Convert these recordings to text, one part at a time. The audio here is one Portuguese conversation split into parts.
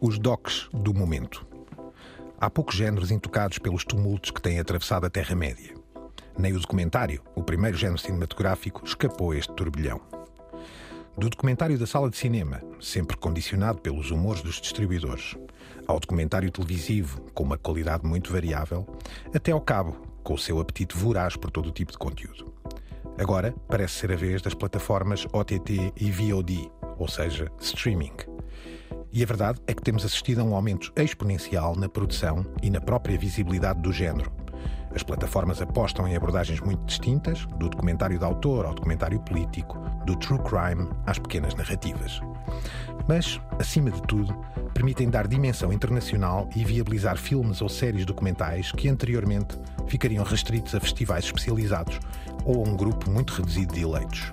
Os docs do momento. Há poucos géneros intocados pelos tumultos que têm atravessado a Terra-média. Nem o documentário, o primeiro género cinematográfico, escapou a este turbilhão. Do documentário da sala de cinema, sempre condicionado pelos humores dos distribuidores, ao documentário televisivo, com uma qualidade muito variável, até ao cabo, com o seu apetite voraz por todo o tipo de conteúdo. Agora parece ser a vez das plataformas OTT e VOD, ou seja, streaming. E a verdade é que temos assistido a um aumento exponencial na produção e na própria visibilidade do género. As plataformas apostam em abordagens muito distintas, do documentário de autor ao documentário político, do true crime às pequenas narrativas. Mas, acima de tudo, permitem dar dimensão internacional e viabilizar filmes ou séries documentais que anteriormente ficariam restritos a festivais especializados ou a um grupo muito reduzido de eleitos.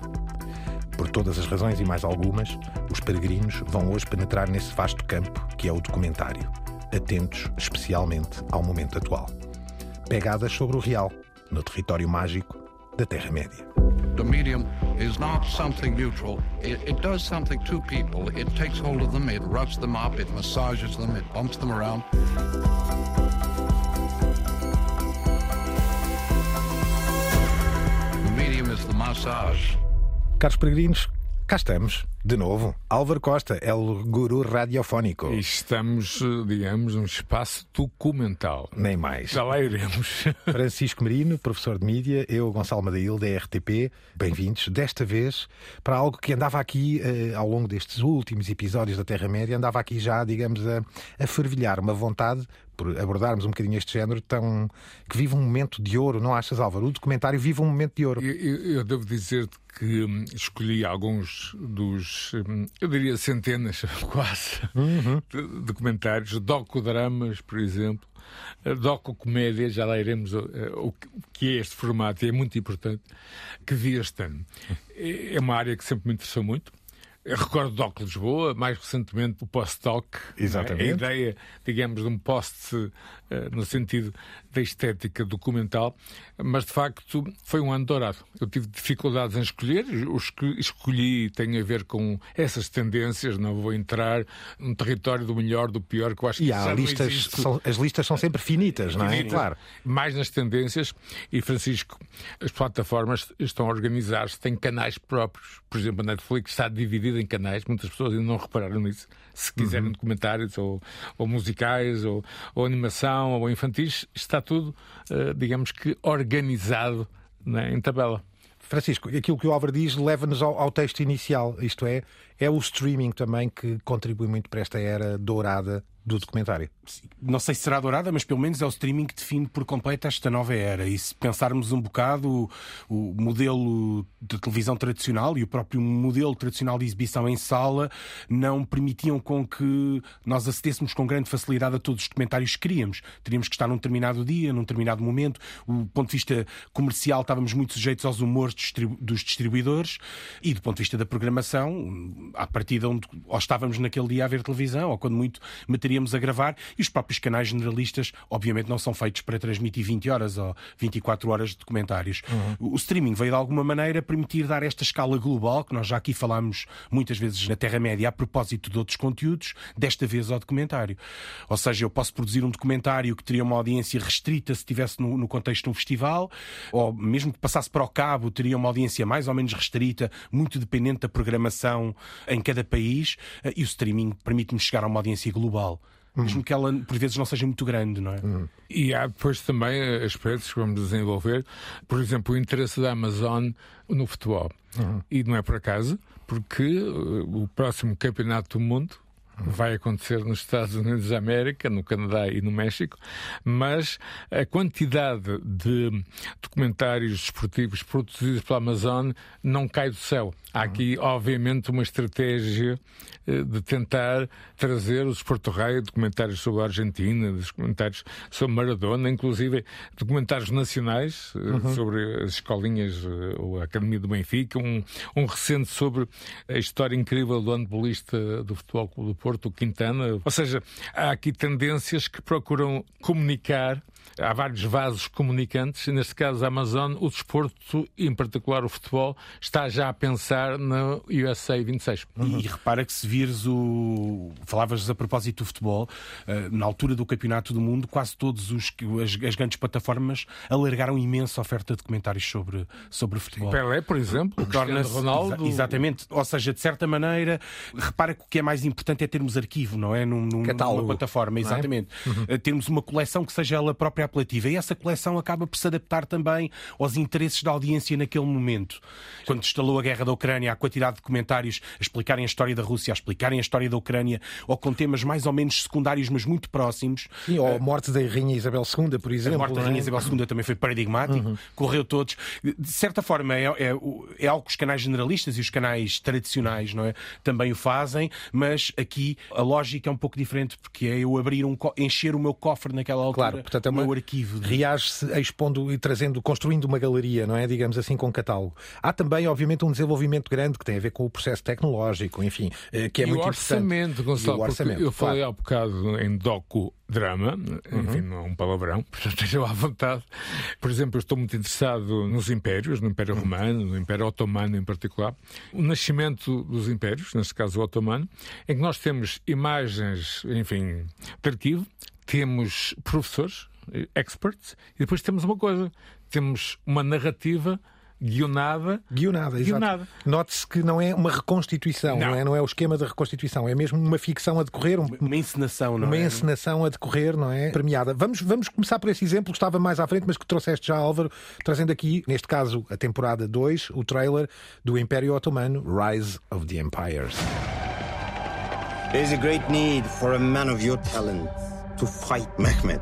Por todas as razões e mais algumas, os peregrinos vão hoje penetrar nesse vasto campo que é o documentário, atentos especialmente ao momento atual. Pegadas sobre o real, no território mágico da Terra-média. The medium is not something neutral. It, it, does something to people. It takes hold of them, it roughs them up, it massages them, it bumps them around. The medium is the massage. Caros peregrinos, cá estamos, de novo. Álvaro Costa é o guru radiofónico. E estamos, digamos, num espaço documental. Nem mais. Já lá iremos. Francisco Marino, professor de mídia, eu, Gonçalo Madail, da RTP. Bem-vindos, desta vez, para algo que andava aqui, eh, ao longo destes últimos episódios da Terra-média, andava aqui já, digamos, a, a fervilhar uma vontade por abordarmos um bocadinho este género tão que vive um momento de ouro, não achas, Álvaro? O documentário vive um momento de ouro. Eu, eu, eu devo dizer que hum, escolhi alguns dos, hum, eu diria centenas, quase, uhum. de documentários, docudramas, por exemplo, docu-comédia, já lá iremos uh, o que é este formato, e é muito importante, que vi este ano. É uma área que sempre me interessou muito. Eu recordo o Doc Lisboa, mais recentemente o Post-Doc. Exatamente. A ideia, digamos, de um post uh, no sentido da estética documental, mas de facto foi um ano dourado. Eu tive dificuldades em escolher, os que escolhi têm a ver com essas tendências, não vou entrar num território do melhor, do pior, que eu acho e que há listas, são, as listas são sempre finitas, não é? Claro. Mais nas tendências, e Francisco, as plataformas estão a organizar-se, têm canais próprios, por exemplo, a Netflix está dividida em canais, muitas pessoas ainda não repararam nisso. Se quiserem uhum. documentários ou, ou musicais ou, ou, animação ou infantis, está tudo, uh, digamos que, organizado né, em tabela. Francisco, aquilo que o Álvaro diz leva-nos ao, ao, texto inicial, isto é, é o streaming também que contribui muito para esta era dourada do documentário. Não sei se será dourada, mas pelo menos é o streaming que define por completo esta nova era. E se pensarmos um bocado o, o modelo de televisão tradicional e o próprio modelo tradicional de exibição em sala não permitiam com que nós acedêssemos com grande facilidade a todos os documentários que queríamos. Teríamos que estar num determinado dia, num determinado momento. Do ponto de vista comercial, estávamos muito sujeitos aos humores dos distribuidores e do ponto de vista da programação, à partida onde ou estávamos naquele dia a ver televisão, ou quando muito material estaríamos a gravar e os próprios canais generalistas, obviamente, não são feitos para transmitir 20 horas ou 24 horas de documentários. Uhum. O streaming veio de alguma maneira permitir dar esta escala global, que nós já aqui falámos muitas vezes na Terra-média a propósito de outros conteúdos, desta vez ao documentário. Ou seja, eu posso produzir um documentário que teria uma audiência restrita se estivesse no, no contexto de um festival, ou mesmo que passasse para o cabo, teria uma audiência mais ou menos restrita, muito dependente da programação em cada país, e o streaming permite-me chegar a uma audiência global mesmo que ela por vezes não seja muito grande, não é? Uhum. E há depois também aspectos que vamos desenvolver, por exemplo, o interesse da Amazon no futebol. Uhum. E não é por acaso, porque uh, o próximo campeonato do mundo vai acontecer nos Estados Unidos da América, no Canadá e no México, mas a quantidade de documentários esportivos produzidos pela Amazon não cai do céu. Há aqui, obviamente, uma estratégia eh, de tentar trazer os Porto Rei, documentários sobre a Argentina, documentários sobre Maradona, inclusive documentários nacionais eh, uhum. sobre as escolinhas eh, ou a Academia do Benfica, um, um recente sobre a história incrível do handbolista do Futebol Clube do Porto, Quintana. Ou seja, há aqui tendências que procuram comunicar há vários vasos comunicantes, e neste caso a Amazon, o desporto, em particular o futebol, está já a pensar no USA 26. Uhum. E repara que se vires o. Falavas a propósito do futebol, eh, na altura do Campeonato do Mundo, quase todos os as, as grandes plataformas alargaram imensa oferta de comentários sobre, sobre futebol. Pelé, por exemplo, torna Ronaldo. Exatamente. Ou seja, de certa maneira, repara que o que é mais importante é termos arquivo, não é? Num, numa plataforma, é? exatamente. É? Uhum. Termos uma coleção que seja ela própria apelativa. E essa coleção acaba por se adaptar também aos interesses da audiência naquele momento. Quando instalou a guerra da Ucrânia, a quantidade de comentários a explicarem a história da Rússia, a explicarem a história da Ucrânia, ou com temas mais ou menos secundários, mas muito próximos. Sim, ou a morte da Rainha Isabel II, por exemplo. A morte da Rainha é? Isabel II também foi paradigmático, uhum. correu todos. De certa forma, é, é, é algo que os canais generalistas e os canais tradicionais não é? também o fazem, mas aqui a lógica é um pouco diferente, porque é eu abrir um, encher o meu cofre naquela altura, claro, portanto, é meu arquivo. De... Reage-se expondo e trazendo, construindo uma galeria, não é? Digamos assim, com catálogo. Há também, obviamente, um desenvolvimento grande que tem a ver com o processo tecnológico, enfim, eh, que é e muito o orçamento, importante. Gonçalo, o orçamento, eu falei claro. há bocado em docu drama, enfim, uhum. não é um palavrão, portanto estejam à vontade. Por exemplo, eu estou muito interessado nos impérios, no Império Romano, no Império Otomano em particular. O nascimento dos impérios, neste caso o Otomano, em que nós temos imagens, enfim, de arquivo, temos professores, experts, e depois temos uma coisa, temos uma narrativa guionada. Guionada, guionada. Note-se que não é uma reconstituição, não. não. é? Não é o esquema da reconstituição, é mesmo uma ficção a decorrer. Um, uma encenação, não uma é? Uma encenação a decorrer, não é? Premiada. Vamos, vamos começar por esse exemplo que estava mais à frente, mas que trouxeste já, Álvaro, trazendo aqui, neste caso, a temporada 2, o trailer do Império Otomano, Rise of the Empires. There is a great need for a man of your talent to fight Mehmed.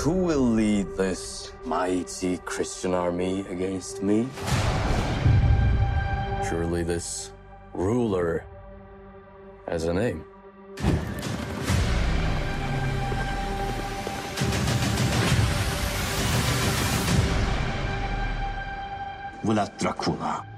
Who will lead this mighty Christian army against me? Surely this ruler has a name. Vlad Dracula.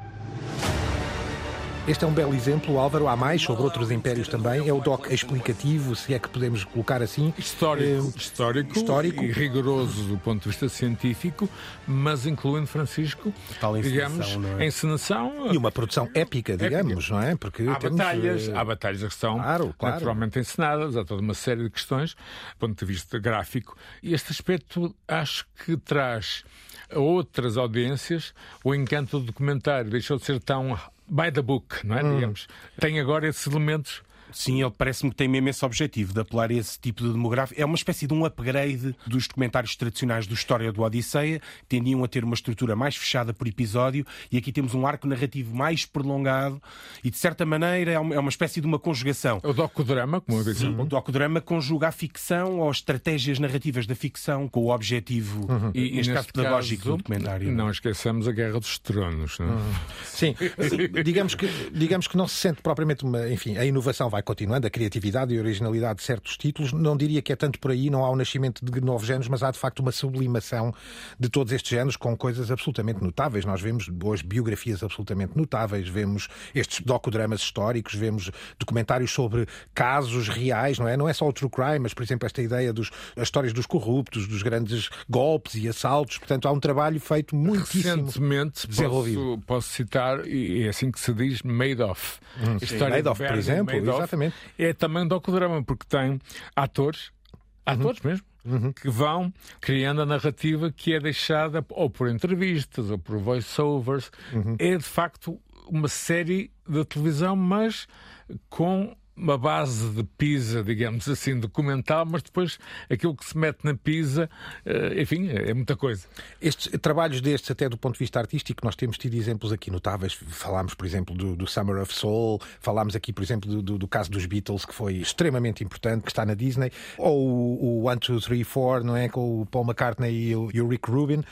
Este é um belo exemplo, Álvaro. Há mais sobre outros impérios também. É o doc explicativo, se é que podemos colocar assim. Histórico, é, histórico, histórico. e rigoroso do ponto de vista científico, mas incluindo Francisco, Tal digamos, encenação, é? encenação. E uma produção épica, digamos, épica. não é? Porque há temos, batalhas, uh... há batalhas que são claro, claro. naturalmente encenadas, há toda uma série de questões do ponto de vista gráfico. E este aspecto acho que traz a outras audiências o encanto do documentário. Deixou de ser tão by the book, não é? Hum. Digamos. Tem agora esses elementos Sim, ele parece-me que tem mesmo esse objetivo de apelar a esse tipo de demográfico. É uma espécie de um upgrade dos documentários tradicionais do História do Odisseia, que tendiam a ter uma estrutura mais fechada por episódio, e aqui temos um arco narrativo mais prolongado e, de certa maneira, é uma é espécie de uma conjugação. O docudrama, como eu disse. O docudrama conjuga a ficção ou as estratégias narrativas da ficção com o objetivo, uhum. e, neste caso, pedagógico caso, do documentário. Não, esqueçamos a Guerra dos Tronos. Não? É? Uhum. Sim, digamos que, digamos que não se sente propriamente uma. Enfim, a inovação vai continuando, a criatividade e a originalidade de certos títulos. Não diria que é tanto por aí, não há o nascimento de novos géneros, mas há de facto uma sublimação de todos estes géneros com coisas absolutamente notáveis. Nós vemos hoje biografias absolutamente notáveis, vemos estes docudramas históricos, vemos documentários sobre casos reais, não é? Não é só o true crime, mas, por exemplo, esta ideia dos as histórias dos corruptos, dos grandes golpes e assaltos. Portanto, há um trabalho feito muitíssimo Recentemente, desenvolvido. Posso, posso citar, e é assim que se diz, Madoff. Hum, Madoff, por exemplo, Madoff, exatamente. É também um docudrama, porque tem atores, atores uhum. mesmo, Uhum. que vão criando a narrativa que é deixada ou por entrevistas ou por voiceovers. Uhum. É de facto uma série de televisão, mas com uma base de pizza, digamos assim, documental, mas depois aquilo que se mete na pizza, eh, enfim, é muita coisa. Estes trabalhos destes, até do ponto de vista artístico, nós temos tido exemplos aqui notáveis. Falámos, por exemplo, do, do Summer of Soul, falámos aqui, por exemplo, do, do, do, caso dos Beatles, que foi extremamente importante, que está na Disney, ou o, One, Two, Three, Four, não é? Com o Paul McCartney e o, e o Rick Rubin.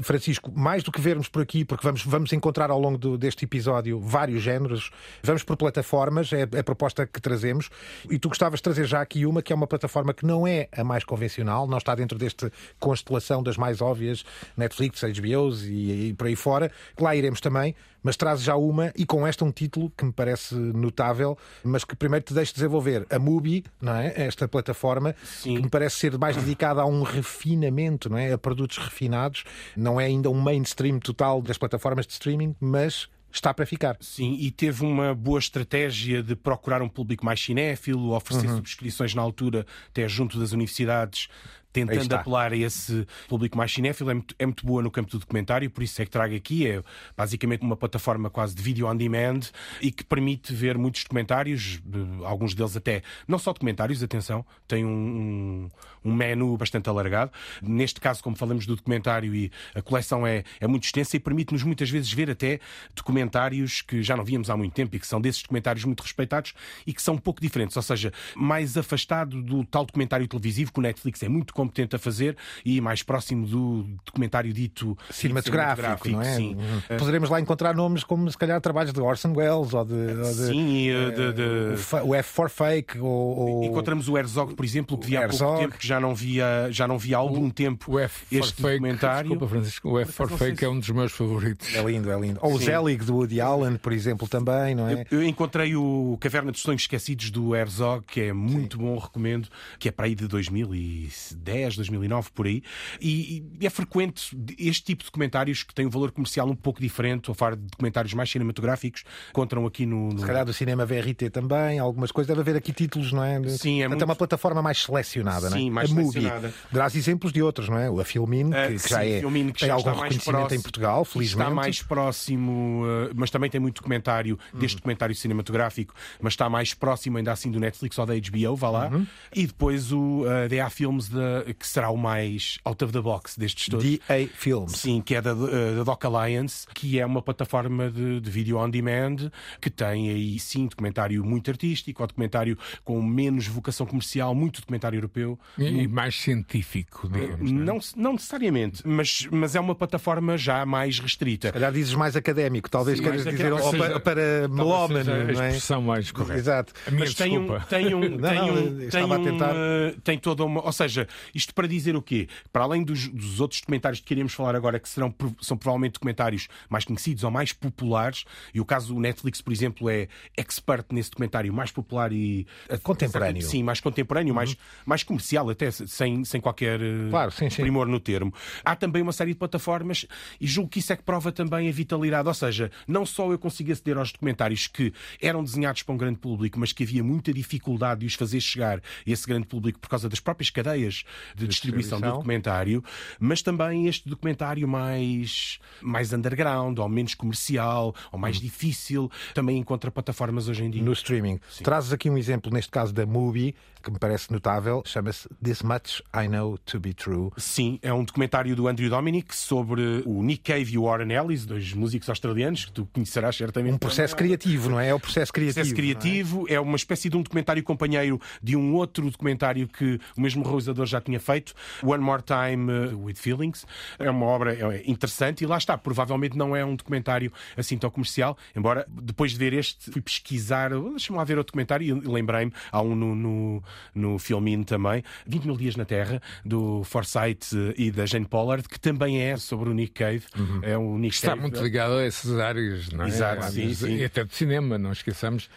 Francisco, mais do que vermos por aqui, porque vamos, vamos encontrar ao longo do, deste episódio vários géneros, vamos por plataformas, é, é a proposta que trazemos. E tu gostavas de trazer já aqui uma que é uma plataforma que não é a mais convencional, não está dentro desta constelação das mais óbvias, Netflix, HBOs e, e por aí fora. Lá iremos também, mas traz já uma e com esta um título que me parece notável, mas que primeiro te deixa desenvolver. A Mubi, não é? Esta plataforma Sim. que me parece ser mais dedicada a um refinamento, não é? A produtos refinados. Não é ainda um mainstream total das plataformas de streaming, mas está para ficar. Sim, e teve uma boa estratégia de procurar um público mais cinéfilo, oferecer Uhum. subscrições na altura, até junto das universidades, tentando apelar a esse público mais cinéfilo. É muito, é muito boa no campo do documentário, por isso é que trago aqui. É basicamente uma plataforma quase de vídeo on demand e que permite ver muitos documentários, eh, alguns deles até, não só documentários, atenção, tem um, um, menu bastante alargado. Neste caso, como falamos do documentário, e a coleção é, é muito extensa e permite-nos muitas vezes ver até documentários que já não víamos há muito tempo e que são desses documentários muito respeitados e que são um pouco diferentes, ou seja, mais afastado do tal documentário televisivo que o Netflix é muito competente a fazer e mais próximo do documentário dito Cinematográfico, não é? Sim. Uhum. Poderemos lá encontrar nomes como, se calhar, trabalhos de Orson Welles ou de. ou de- Sim, eh, de- de- o fa- o F for Fake ou. ou- Encontramos o Herzog, por exemplo, que via há pouco tempo, que já não via, já não via há algum tempo O F for este Fake, documentário. desculpa, Francisco, o F for Fake se- é um dos meus favoritos. É lindo, é lindo. Ou o Sim. Zelig do Woody Allen, por exemplo, também, não é? Eu encontrei o Caverna dos Sonhos Esquecidos do Herzog, que é muito bom, recomendo, que é para aí de 2010, 2009, por aí. E, e é frequente este tipo de documentários que têm um valor comercial um pouco diferente, ou falar de documentários mais cinematográficos, encontram aqui no. no- Se calhar do cinema VRT também, algumas coisas. Deve haver aqui títulos, não é? Sim, é Portanto, muito- uma plataforma mais selecionada, Sim, não é? mais a Mubi. selecionada. Darás exemplos de outros, não é? A Filmin, que, Ah, que sim, já é, Filmin, que tem já algum mais reconhecimento próximo- em Portugal, felizmente. Está mais próximo, uh, mas também tem muito documentário Uhum. deste documentário cinematográfico, mas está mais próximo ainda assim do Netflix ou da HBO, vá lá. Uhum. E depois o uh, DA Films, de- que será o mais out of the box destes todos. DA Films. Sim, que é da, uh, da Doc Alliance, que é uma plataforma de, de vídeo on demand que tem aí sim documentário muito artístico, ou documentário com menos vocação comercial, muito documentário europeu. E, e mais científico, digamos. não é? Não, não necessariamente, mas, mas é uma plataforma já mais restrita. Se calhar dizes mais académico, talvez Sim, queiras dizer, ou para, Seja- para melómano, seja não a é? expressão mais correta. Exato. A minha Mas tem um, desculpa. tem um, tem não, um, estava tem a tentar. um, eh, tem toda uma, ou seja, isto para dizer o quê? Para além dos, dos outros documentários que queremos falar agora, que serão são provavelmente documentários mais conhecidos ou mais populares, e o caso do Netflix, por exemplo, é expert nesse documentário mais popular e Contemporâneo. Sim, mais contemporâneo, mais, mais comercial, até sem, sem qualquer eh, Claro, sim, sim. primor no termo. Há também uma série de plataformas e julgo que isso é que prova também a vitalidade. Ou seja, não só eu consigo aceder aos documentários que eram desenhados para um grande público, mas que havia muita dificuldade de os fazer chegar a esse grande público por causa das próprias cadeias de distribuição do distribuição. documentário, mas também este documentário mais, mais underground, ou menos comercial, ou mais difícil, também encontra plataformas hoje em dia. no streaming. Trazes aqui um exemplo, neste caso da Mubi, que me parece notável, chama-se This Much I Know to Be True. Sim, é um documentário do Andrew Dominic sobre o Nick Cave e o Warren Ellis, dois músicos australianos que tu conhecerás certamente. Um processo criativo, não é? É o processo criativo. processo não é? criativo, é? uma espécie de um documentário companheiro de um outro documentário que o mesmo realizador já tinha feito, One More Time uh, with Feelings. É uma obra é, interessante e lá está. Provavelmente não é um documentário assim tão comercial, embora depois de ver este fui pesquisar, deixa-me lá ver outro documentário e lembrei-me, há um no, no, no Filmin também, 20 mil dias na Terra, do Forsyth uh, e da Jane Pollard, que também é sobre o Nick Cave. É o Nick Está Cave. muito ligado a essas áreas, não é? Exato, sim, Áreas- sim. E até do cinema, não esqueçamos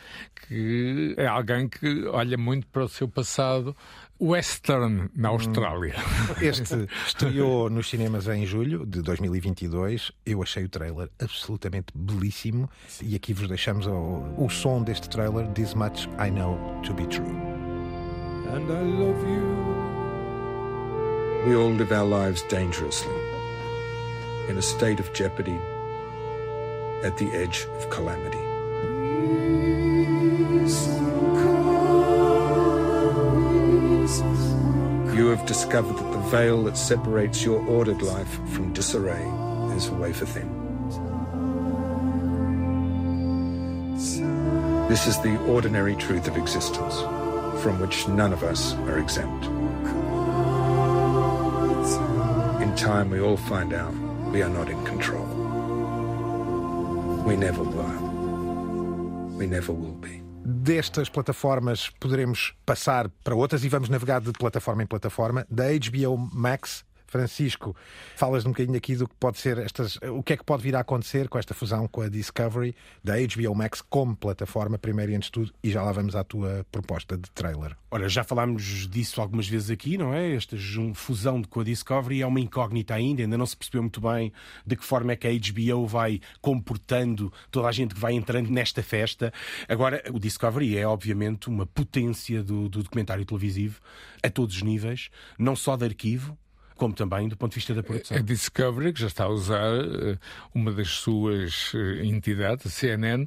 que é alguém que olha muito para o seu passado western na Austrália. Este estreou nos cinemas em julho de 2022. Eu achei o trailer absolutamente belíssimo. E aqui vos deixamos o, o som deste trailer, This Much I Know to Be True. And I love you. We all live our lives dangerously, in a state of jeopardy, at the edge of calamity. You have discovered that the veil that separates your ordered life from disarray is wafer thin. This is the ordinary truth of existence, from which none of us are exempt. In time, we all find out we are not in control. We never were. We never will be. Destas plataformas poderemos passar para outras e vamos navegar de plataforma em plataforma. Da HBO Max Francisco, falas um bocadinho aqui do que pode ser estas, o que é que pode vir a acontecer com esta fusão com a Discovery da HBO Max como plataforma, primeiro e antes de tudo, e já lá vamos à tua proposta de trailer. Ora, já falámos disso algumas vezes aqui, não é? Esta fusão com a Discovery é uma incógnita ainda, ainda não se percebeu muito bem de que forma é que a HBO vai comportando toda a gente que vai entrando nesta festa. Agora, o Discovery é obviamente uma potência do, do documentário televisivo a todos os níveis, não só de arquivo, como também do ponto de vista da produção. A Discovery, que já está a usar eh, uma das suas eh, entidades, a CNN,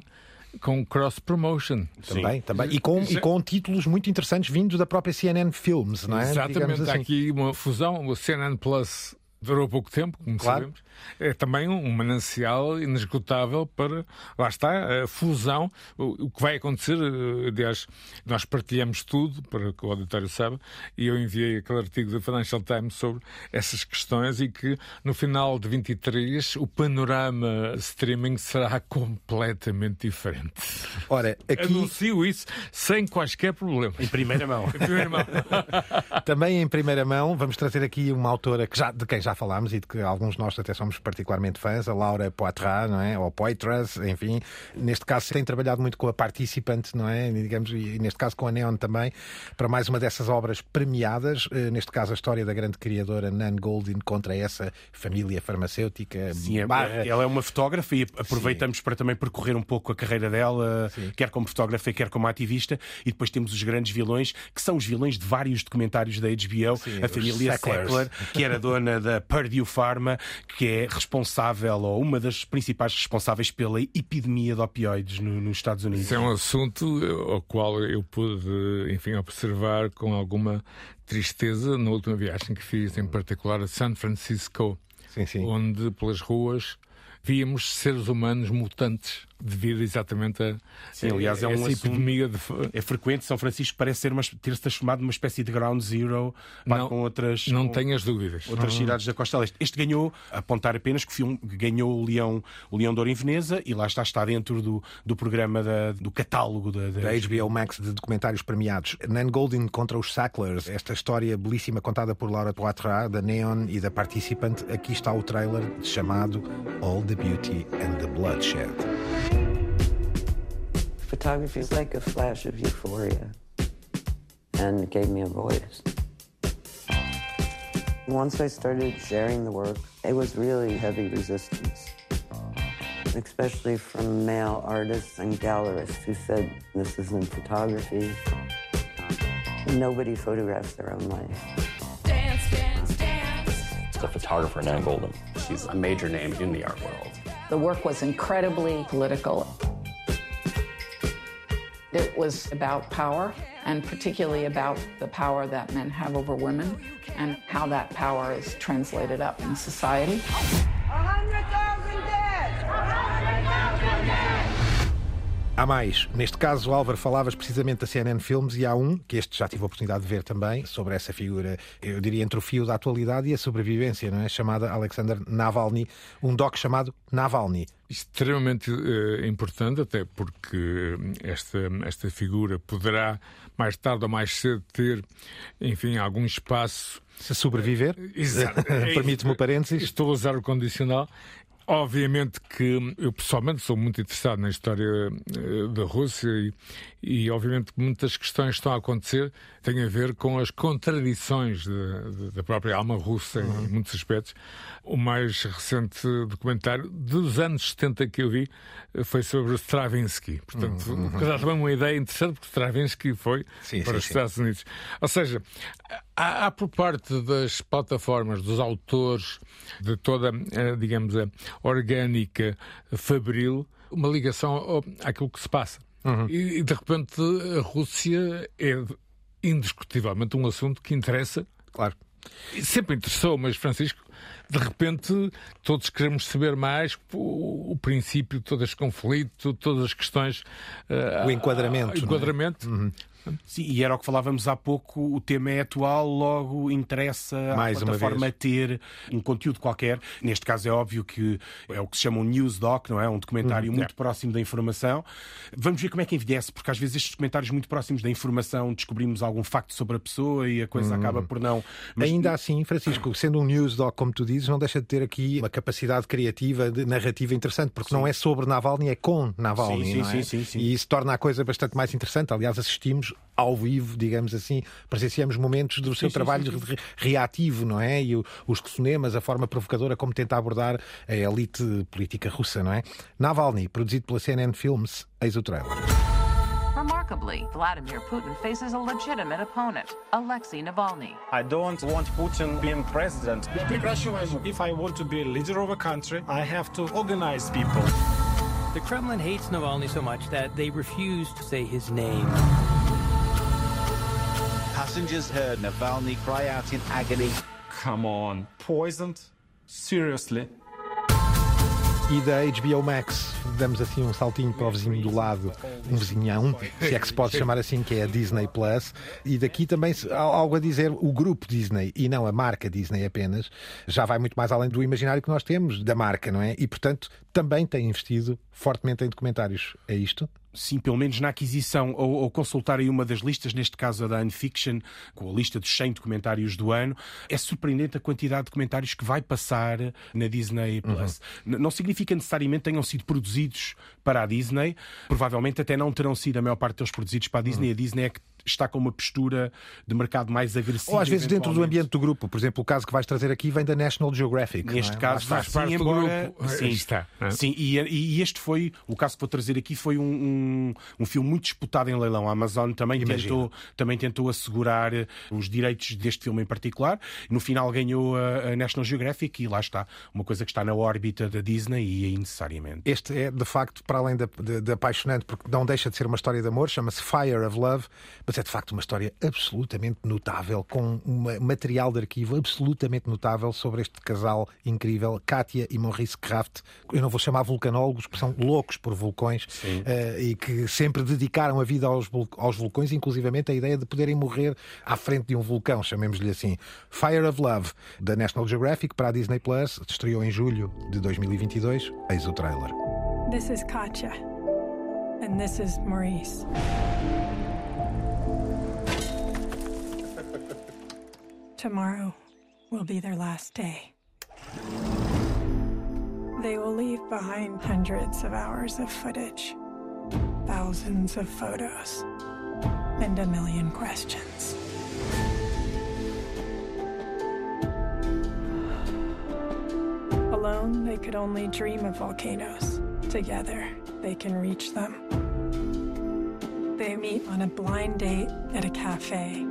com cross-promotion. Também, Sim. também. E com, e com títulos muito interessantes vindos da própria CNN Films, não é? Exatamente. Assim. Há aqui uma fusão, o CNN Plus durou pouco tempo, como claro. sabemos. É também um manancial inesgotável para, lá está, a fusão. O, que vai acontecer, eh, aliás, nós partilhamos tudo, para que o auditório saiba, e eu enviei aquele artigo do Financial Times sobre essas questões e que no final de 23 o panorama streaming será completamente diferente. Ora, aqui... Anuncio isso sem quaisquer problemas. Em primeira mão. em primeira mão. também em primeira mão, vamos trazer aqui uma autora que já, de quem já já falámos e de que alguns de nós até somos particularmente fãs, a Laura Poitras, não é? Ou Poitras, enfim. Neste caso tem trabalhado muito com a Participant, não é? Digamos, e neste caso com a Neon também, para mais uma dessas obras premiadas, eh, neste caso a história da grande criadora Nan Goldin contra essa família farmacêutica. Sim, é, barra... ela é uma fotógrafa e aproveitamos Sim. para também percorrer um pouco a carreira dela, Sim. quer como fotógrafa, quer como ativista, e depois temos os grandes vilões, que são os vilões de vários documentários da HBO, Sim, a família Sackler, que era dona da Purdue Pharma, que é responsável, ou uma das principais responsáveis pela epidemia de opioides no, nos Estados Unidos. Isso é um assunto eh, ao qual eu pude, enfim, observar com alguma tristeza na última viagem que fiz, em particular a San Francisco, sim, sim. onde pelas ruas víamos seres humanos mutantes devido exatamente a, Sim, aliás, é um essa epidemia de... É frequente, São Francisco parece ser ter-se transformado numa espécie de ground zero não, com outras... Não com tenhas dúvidas. Outras cidades da Costa Leste. Este ganhou, apontar apenas que o filme ganhou o Leão, o Leão de Ouro em Veneza e lá está, está dentro do, do programa da, do catálogo da, da... da HBO Max de documentários premiados. Nan Goldin contra os Sacklers, esta história belíssima contada por Laura Poitras, da Neon e da Participant. Aqui está o trailer chamado All the Beauty and the Bloodshed. Photography is like a flash of euphoria and gave me a voice. Once I started sharing the work, it was really heavy resistance, especially from male artists and gallerists who said, This isn't photography. Nobody photographs their own life. Dance, dance, dance. The photographer, Nan Golden. She's a major name in the art world. The work was incredibly political. It was about power, and particularly about the power that men have over women and how that power is translated up in society. Há mais. Neste caso, Álvaro, falavas precisamente da CNN Films e há um, que este já tive a oportunidade de ver também, sobre essa figura, eu diria, entre o fio da atualidade e a sobrevivência, não é? Chamada Alexander Navalny, um doc chamado Navalny. Extremamente uh, importante, até porque esta, esta figura poderá, mais tarde ou mais cedo, ter, enfim, algum espaço. Se sobreviver, permite-me o parênteses. Estou a usar o condicional Obviamente que eu pessoalmente sou muito interessado na história eh, da Rússia e, e obviamente muitas questões estão a acontecer têm a ver com as contradições da própria alma russa uhum. em muitos aspectos. O mais recente documentário dos anos 70 que eu vi foi sobre Stravinsky. Portanto, uhum. dá também uma ideia interessante, porque Stravinsky foi sim, para sim, os Estados sim. Unidos. Ou seja, há, há, por parte das plataformas, dos autores, de toda, eh, digamos, a orgânica fabril, uma ligação àquilo que se passa. Uhum. E, e de repente a Rússia é indiscutivelmente um assunto que interessa. Claro. Sempre interessou, mas Francisco, de repente todos queremos saber mais o, o princípio, todo este conflito, todas as questões. Uh, o enquadramento. Uh, enquadramento. É? Uhum. Sim, e era o que falávamos há pouco, o tema é atual, logo interessa Mais à plataforma ter um conteúdo qualquer. Neste caso é óbvio que é o que se chama um news doc, não é? Um documentário uhum. muito é. próximo da informação. Vamos ver como é que envelhece, porque às vezes estes documentários muito próximos da informação descobrimos algum facto sobre a pessoa e a coisa uhum. acaba por não. Mas... Ainda assim, Francisco, sendo um news doc, como tu dizes, não deixa de ter aqui uma capacidade criativa, de narrativa interessante, porque sim. não é sobre Navalny, é com Navalny. Sim, sim, é? sim, sim, sim, E isso torna a coisa bastante mais interessante. Aliás, assistimos ao vivo, digamos assim, presenciamos momentos do seu sim, trabalho sim, sim, reativo, não é? E os cinemas, a forma provocadora como tenta abordar a elite política russa, não é? Navalny, produzido pela CNN Films, eis o trailer. Remarkably, Vladimir Putin faces a legitimate opponent, Alexei Navalny. I don't want Putin being president. If I want to be a leader of a country, I have to organize people. The Kremlin hates Navalny so much that they refuse to say his name. Passengers heard Navalny cry out in agony. Come on, poisoned? Seriously? E da HBO Max, damos assim um saltinho para o vizinho do lado, um vizinhão, se é que se pode chamar assim, que é a Disney Plus. E daqui também há algo a dizer, o grupo Disney e não a marca Disney apenas, já vai muito mais além do imaginário que nós temos da marca, não é? E portanto também tem investido fortemente em documentários. É isto? Sim, pelo menos na aquisição ou, ou, consultar aí uma das listas, neste caso a da Unfiction, com a lista dos 100 documentários do ano, é surpreendente a quantidade de documentários que vai passar na Disney Plus. Uhum. Não significa necessariamente tenham sido produzidos para a Disney, provavelmente até não terão sido a maior parte deles produzidos para a Disney. Uhum. A Disney é que está com uma postura de mercado mais agressiva. Ou às vezes dentro do ambiente do grupo. Por exemplo, o caso que vais trazer aqui vem da National Geographic. Neste é? caso faz sim, parte embora... do grupo. Sim, está. É? Sim, e, e, este foi, o caso que vou trazer aqui foi um, um, um filme muito disputado em leilão. A Amazon também tentou, também tentou assegurar os direitos deste filme em particular. No final ganhou a, a National Geographic e lá está. Uma coisa que está na órbita da Disney e aí necessariamente. Este é, de facto, para além de, de, de apaixonante, porque não deixa de ser uma história de amor, chama-se Fire of Love, mas é de facto uma história absolutamente notável, com um material de arquivo absolutamente notável sobre este casal incrível, Katia e Maurice Kraft. Eu não vou chamar vulcanólogos, porque são loucos por vulcões uh, e que sempre dedicaram a vida aos, aos vulcões, inclusivamente a ideia de poderem morrer à frente de um vulcão, chamemos-lhe assim. Fire of Love, da National Geographic para a Disney Plus, estreou em julho de 2022. Eis o trailer. This is Katya. And this is Maurice. Tomorrow will be their last day. They will leave behind hundreds of hours of footage, thousands of photos, and a million questions. Alone, they could only dream of volcanoes. Together, they can reach them. They meet on a blind date at a cafe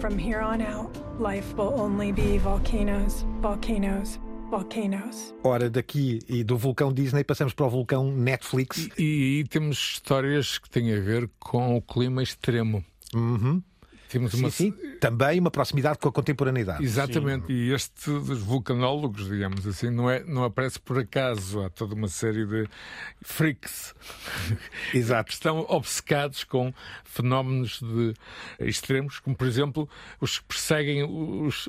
From here on out, life will only be volcanoes, volcanoes, volcanoes. Ora, daqui e do vulcão Disney passamos para o vulcão Netflix. E aí temos histórias que têm a ver com o clima extremo. Uhum. Temos uma... Sim, sim, também uma proximidade com a contemporaneidade. Exatamente, sim. e este dos vulcanólogos, digamos assim, não, é, não aparece por acaso. Há toda uma série de freaks Exato. que estão obcecados com fenómenos de extremos, como por exemplo os que perseguem os,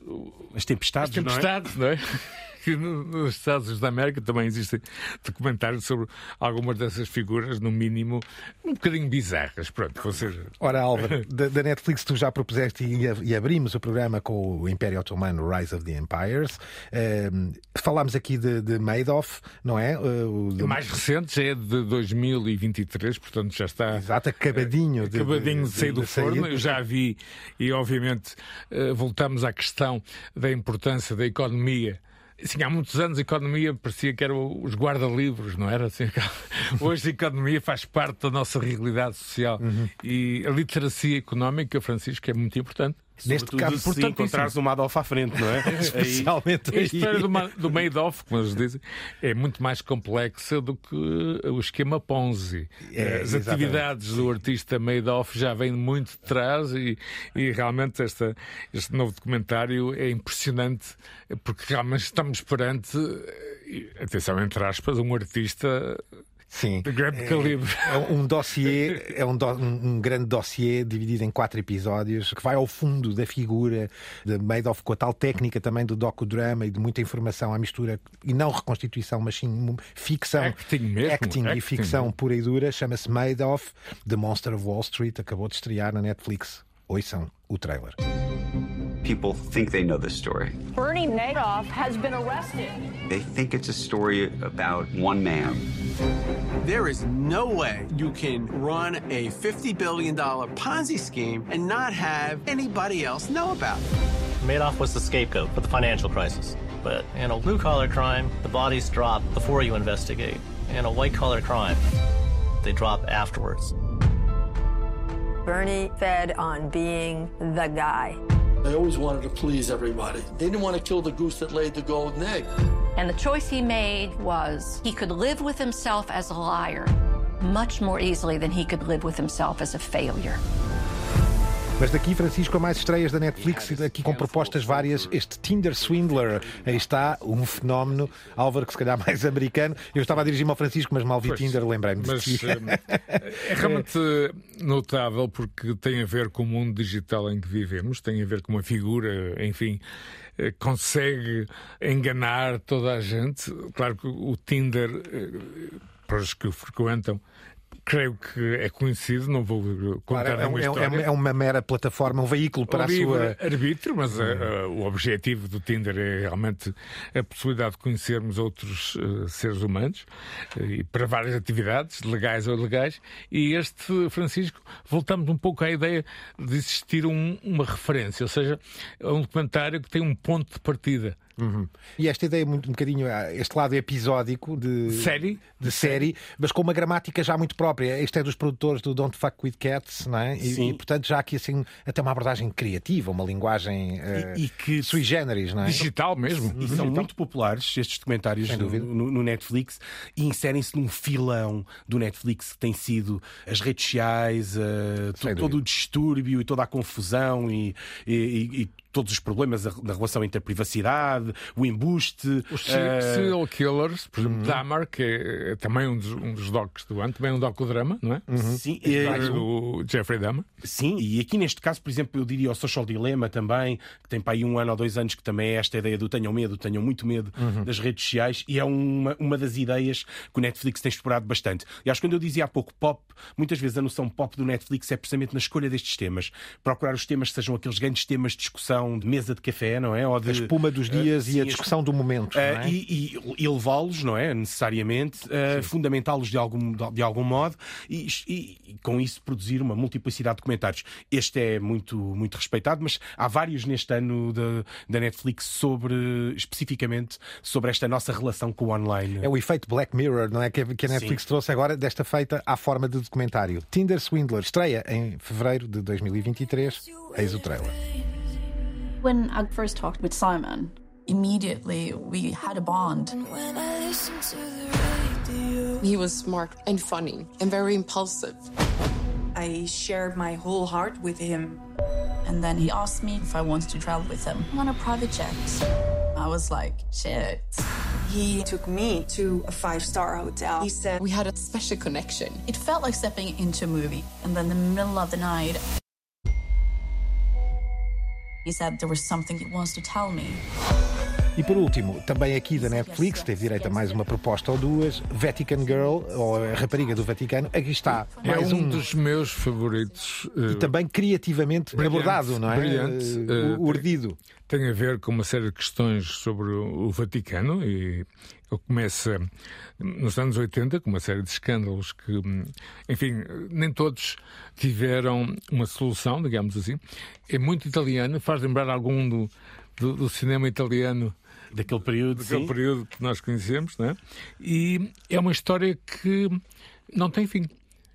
as tempestades, as tempestades não é? Não é? que nos Estados Unidos da América também existem documentários sobre algumas dessas figuras, no mínimo, um bocadinho bizarras. Pronto, seja... Ora, Álvaro, da, da, Netflix tu já propuseste e, e, abrimos o programa com o Império Otomano Rise of the Empires. Uh, falámos aqui de, de Madoff, não é? Uh, o, mais recente já é de 2023, portanto já está. Exato, acabadinho de, acabadinho de, de sair do forno. Eu já vi e, obviamente, uh, voltamos à questão da importância da economia Sim, há muitos anos a economia parecia que eram os guarda-livros, não era? Assim, hoje a economia faz parte da nossa realidade social. Uhum. E a literacia económica, Francisco, é muito importante. Neste caso, se portantíssimo. encontrares uma Adolfo à frente, não é? Especialmente A aí. história do, ma- do Madoff, como eles dizem, é muito mais complexa do que o esquema Ponzi. É, As exatamente. atividades do artista Madoff já vêm muito de trás e, e realmente esta, este novo documentário é impressionante porque realmente estamos perante, e, atenção, entre aspas, um artista Sim. de grande É- calibre. É um dossiê, é um, do- um- grande dossiê dividido em quatro episódios que vai ao fundo da figura de Madoff com a tal técnica também do docudrama e de muita informação à mistura e não reconstituição, mas sim ficção. Acting mesmo, Acting e acting. ficção pura e dura. Chama-se Madoff, The Monster of Wall Street. Acabou de estrear na Netflix. Ouçam o trailer. People think they know this story. Bernie Madoff has been arrested. They think it's a story about one man. There is no way you can run a $50 billion Ponzi scheme and not have anybody else know about it. Madoff was the scapegoat for the financial crisis. But in a blue collar crime, the bodies drop before you investigate. In a white collar crime, they drop afterwards. Bernie fed on being the guy. They always wanted to please everybody. They didn't want to kill the goose that laid the golden egg. And the choice he made was he could live with himself as a liar much more easily than he could live with himself as a failure. Mas daqui, Francisco, há mais estreias da Netflix, aqui com propostas várias. Este Tinder Swindler, aí está, um fenómeno, Álvaro, que se calhar mais americano. Eu estava a dirigir-me ao Francisco, mas mal vi Pois, Tinder, lembrei-me Mas eh, é realmente notável porque tem a ver com o mundo digital em que vivemos, tem a ver com uma figura, enfim, eh, consegue enganar toda a gente. Claro que o Tinder, eh, para os que o frequentam, creio que é conhecido, não vou contar Claro, é, uma é um- história. é uma mera plataforma, um veículo para a livre sua. arbítrio, mas eh, o objetivo do Tinder é realmente a possibilidade de conhecermos outros eh, seres humanos e para várias atividades, legais ou ilegais. E este, Francisco, voltamos um pouco à ideia de existir um- uma referência, ou seja, é um documentário que tem um ponto de partida. Uhum. E esta ideia, muito, um bocadinho, ah, este lado episódico de Série? de série, mas com uma gramática já muito própria. Este é dos produtores do Don't Fuck with Cats, não é? E, e, portanto, já aqui assim, até uma abordagem criativa, uma linguagem eh, E- e que- sui generis, não é? Digital mesmo. E são muito populares estes documentários no, no- no Netflix e inserem-se num filão do Netflix que tem sido as redes sociais, Sem todo dúvida. o distúrbio e toda a confusão e, e- e- e todos os problemas da, relação entre a privacidade, o embuste. Os eh, serial killers, por Uhum. exemplo, Dahmer, que é, também um dos, um dos docs do ano, também é um docudrama, não é? Sim, É é- do Jeffrey Dahmer. Sim, e aqui neste caso, por exemplo, eu diria o Social Dilemma também, que tem para aí um ano ou dois anos, que também é esta ideia do tenham medo, tenham muito medo Uhum. das redes sociais, e é uma, uma das ideias que o Netflix tem explorado bastante. E acho que quando eu dizia há pouco pop, muitas vezes a noção pop do Netflix é precisamente na escolha destes temas. Procurar os temas que sejam aqueles grandes temas de discussão de mesa de café, não é? Ou de, A espuma dos dias eh, e a discussão do momento. eh, não é? e, e- e levá-los, não é? Necessariamente, eh, fundamentá-los de algum, de algum modo e, e- e com isso produzir uma multiplicidade de comentários. Este é muito, muito respeitado, mas há vários neste ano da, da Netflix sobre, especificamente, sobre esta nossa relação com o online. É o efeito Black Mirror, não é? Que a, que a Netflix Sim. trouxe agora, desta feita à forma de documentário. Tinder Swindler estreia em fevereiro de 2023. Eis o trailer. When I first talked with Simon, immediately we had a bond. He was smart and funny and very impulsive. I shared my whole heart with him. And then he asked me if I wanted to travel with him on a private jet. I was like, shit. He took me to a five star hotel. He said, We had a special connection. It felt like stepping into a movie. And then in the middle of the night, he said there was something he wants to tell me. E por último, também aqui da Netflix, teve direito a mais uma proposta ou duas, Vatican Girl, ou a rapariga do Vaticano, aqui está. É Mais um, um, dos meus favoritos. eh, E também criativamente brilhante, abordado, não é? Brilhante. Eh, eh, urdido. Tem a ver com uma série de questões sobre o o Vaticano e ele começa nos anos 80 com uma série de escândalos que, enfim, nem todos tiveram uma solução, digamos assim. É muito italiano, faz lembrar algum do, do, do cinema italiano daquele período, daquele sim. período que nós conhecemos, não é? E é uma história que não tem fim.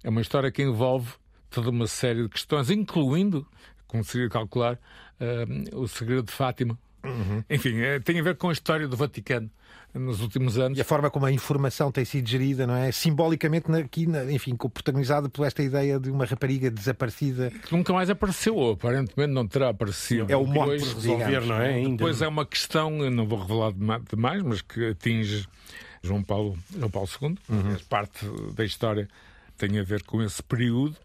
É uma história que envolve toda uma série de questões, incluindo conseguir calcular uh, o segredo de Fátima. Uhum. Enfim, é, tem a ver com a história do Vaticano nos últimos anos. E a forma como a informação tem sido gerida, não é? Simbolicamente, aqui, enfim, protagonizada por esta ideia de uma rapariga desaparecida. Que nunca mais apareceu, ou aparentemente não terá aparecido. É o modo por resolver, digamos, não é? Ainda. Depois é uma questão, não vou revelar demais, mas que atinge João Paulo, João Paulo II, uhum. parte da história tem a ver com esse período,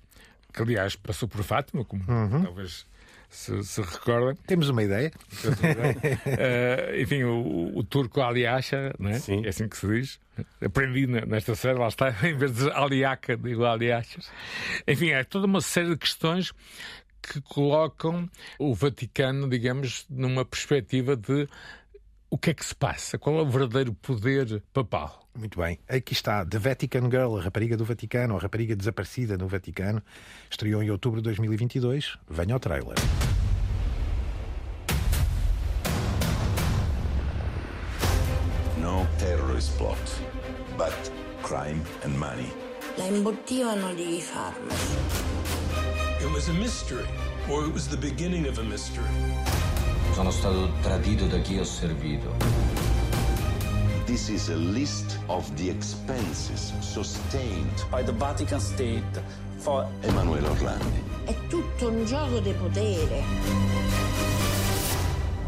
que aliás passou por Fátima, como uhum. talvez se, se recordam. Temos uma ideia. uh, enfim, o, o, turco Aliacha, não é? Sim. assim que se diz. Aprendi nesta série, lá está, em vez de Aliaca, digo Aliachas. Enfim, é toda uma série de questões que colocam o Vaticano, digamos, numa perspectiva de o que é que se passa? Qual é o verdadeiro poder papal? Muito bem. Aqui está The Vatican Girl, a rapariga do Vaticano, a rapariga desaparecida no Vaticano. Estreou em outubro de 2022. Venha ao trailer. Terrorist plot, but crime and money. La imbottivano di farmaci. It was a mystery, or it was the beginning of a mystery. Sono stato tradito da chi ho servito. This is a list of the expenses sustained by the Vatican State for Emanuele Orlandi. È tutto un gioco di potere.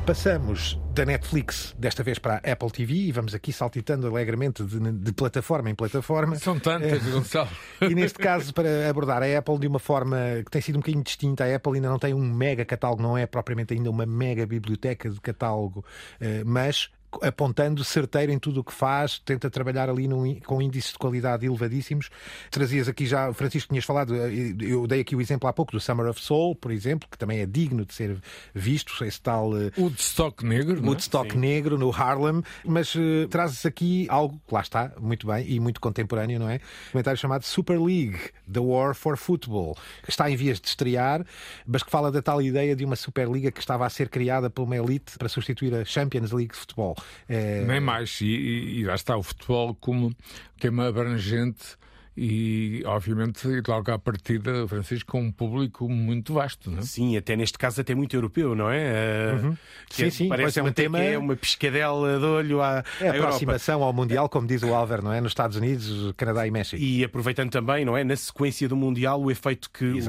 Passamos da Netflix, desta vez para a Apple TV, e vamos aqui saltitando alegremente de, de plataforma em plataforma. São tantas, Gonçalo. e neste caso, para abordar a Apple de uma forma que tem sido um bocadinho distinta, a Apple ainda não tem um mega catálogo, não é propriamente ainda uma mega biblioteca de catálogo, eh, mas apontando certeiro em tudo o que faz, tenta trabalhar ali num, com índices de qualidade elevadíssimos. Trazias aqui já, Francisco, tinhas falado, eh, eu dei aqui o exemplo há pouco do Summer of Soul, por exemplo, que também é digno de ser visto, esse tal. Eh, Woodstock negro. É? Woodstock é? negro no Harlem, mas uh, trazes aqui algo que lá está, muito bem e muito contemporâneo, não é? Um comentário chamado Super League, The War for Football, que está em vias de estrear, mas que fala da tal ideia de uma Superliga que estava a ser criada por uma elite para substituir a Champions League de futebol. É... Nem mais. E, e, lá está o futebol como tema abrangente e, obviamente, logo à partida, Francisco, com um público muito vasto. Não é? Sim, até neste caso, até muito europeu, não é? Uhum. sim, é, sim, parece é um tema. É uma pescadela de olho à, é a à aproximação Europa. ao Mundial, como diz o Álvaro, não é? Nos Estados Unidos, Canadá e México. E aproveitando também, não é? Na sequência do Mundial, o efeito que o,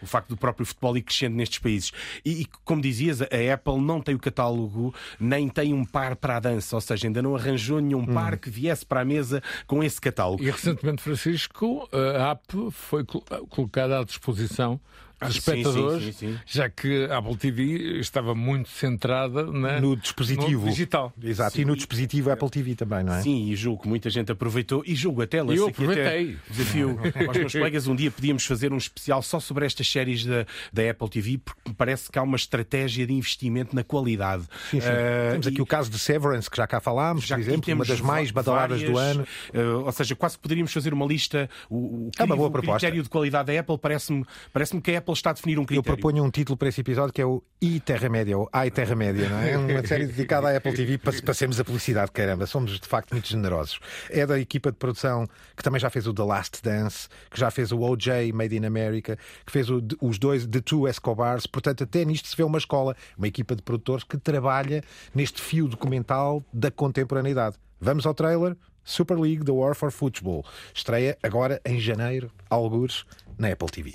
o, facto do próprio futebol ir crescendo nestes países. E, e, como dizias, a Apple não tem o catálogo, nem tem um par para a dança, ou seja, ainda não arranjou nenhum hum. par que viesse para a mesa com esse catálogo. E recentemente, Francisco, a app foi colocada à disposição dos espectadores, sim, sim, sim, já que a Apple TV estava muito centrada na, no dispositivo no digital. Exato, e no dispositivo Apple TV também, não é? Sim, e julgo que muita gente aproveitou e julgo até lá. Eu aproveitei. Desafio aos meus colegas, um dia podíamos fazer um especial só sobre estas séries da, da Apple TV, porque me parece que há uma estratégia de investimento na qualidade. Sim, sim. Uh, temos aqui e... o caso de Severance, que já cá falámos, já, por exemplo, uma das mais badaladas do ano. Uh, ou seja, quase poderíamos fazer uma lista. O, o, é uma boa o proposta. critério de qualidade da Apple parece-me parece que a Apple está a definir um critério. Eu proponho um título para esse episódio que é o I Terra Média, ou Ai Terra Média, não é? Uma série dedicada à Apple TV. Passemos a publicidade, caramba. Somos de facto muito generosos. É da equipa de produção que também já fez o The Last Dance, que já fez o OJ Made in America, que fez o, os dois The Two Escobars. Portanto, até nisto se vê uma escola, uma equipa de produtores que trabalha neste fio documental da contemporaneidade. Vamos ao trailer. Super League The War for Football. Estreia agora em janeiro, algures, na Apple TV.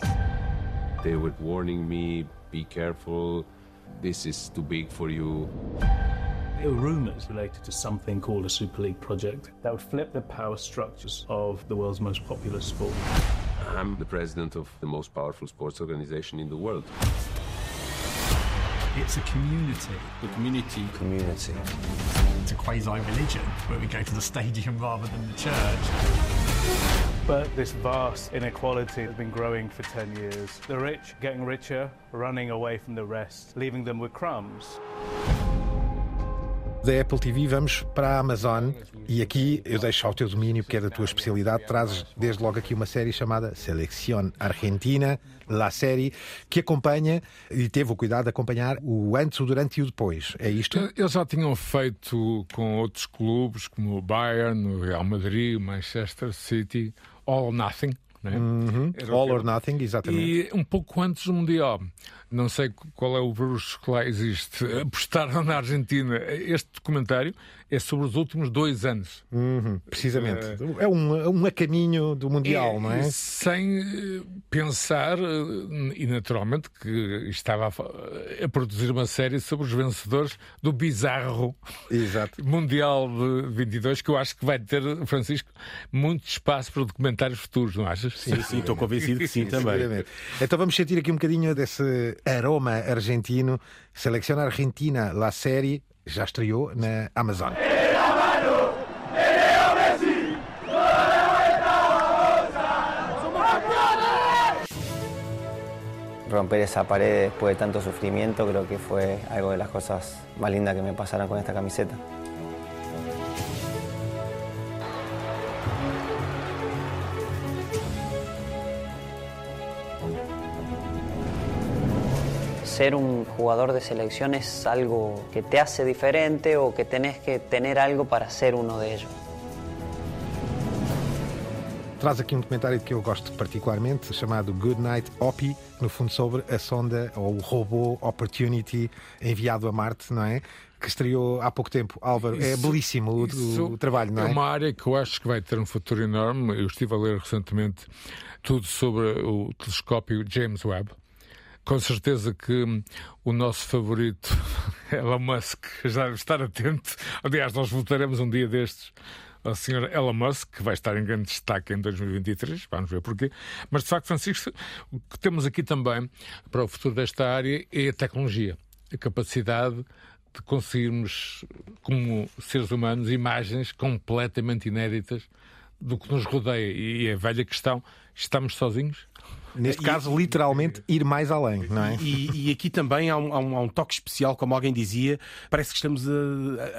They were warning me, be careful, this is too big for you. There were rumours related to something called a Super League project that would flip the power structures of the world's most popular sport. I'm the president of the most powerful sports organization in the world. It's a community. The community. Community. It's a quasi religion where we go to the stadium rather than the church. But this vast inequality has been growing for 10 years. The rich getting richer, running away from the rest, leaving them with crumbs. Da Apple TV vamos para a Amazon e aqui eu deixo ao teu domínio, porque é da tua especialidade, trazes desde logo aqui uma série chamada Selección Argentina, La Série, que acompanha e teve o cuidado de acompanhar o antes, o durante e o depois. É isto? Eles já tinham feito com outros clubes, como o Bayern, o Real Madrid, o Manchester City, All or Nothing, é? Uhum. All or Nothing, exatamente. E um pouco antes do Mundial, não sei qual é o bruxo que lá existe, apostaram na Argentina. Este documentário é sobre os últimos dois anos. Uhum, precisamente. É um, um a caminho do Mundial, é, não é? Sem eh, pensar, eh, e naturalmente, que estava a, a, produzir uma série sobre os vencedores do bizarro Exato. Mundial de 22, que eu acho que vai ter, Francisco, muito espaço para documentários futuros, não achas? Sim, sim, estou convencido que sim também. Então vamos sentir aqui um bocadinho desse aroma argentino. Selección Argentina, la série, já estreou na Amazon. Romper esa pared después de tanto sufrimiento creo que fue algo de las cosas más lindas que me pasaron con esta camiseta. Ser un jugador de selección es algo que te hace diferente o que tenés que tener algo para ser uno de ellos. Traz aqui um documentário que eu gosto particularmente, chamado Good Night Opie, no fundo sobre a sonda ou o robô Opportunity enviado a Marte, não é? Que estreou há pouco tempo. Álvaro, é isso, é belíssimo o, o, trabalho, não é? É uma área que eu acho que vai ter um futuro enorme. Eu estive a ler recentemente tudo sobre o telescópio James Webb com certeza que o nosso favorito, Elon Musk, já deve estar atento. Aliás, nós voltaremos um dia destes ao Sr. Elon Musk, que vai estar em grande destaque em 2023, vamos ver porquê. Mas, de facto, Francisco, o que temos aqui também para o futuro desta área é a tecnologia, a capacidade de conseguirmos, como seres humanos, imagens completamente inéditas do que nos rodeia. E a velha questão: estamos sozinhos? Neste caso, literalmente, ir mais além, não é? E, e aqui também há um, há, um, há um, toque especial, como alguém dizia, parece que estamos a,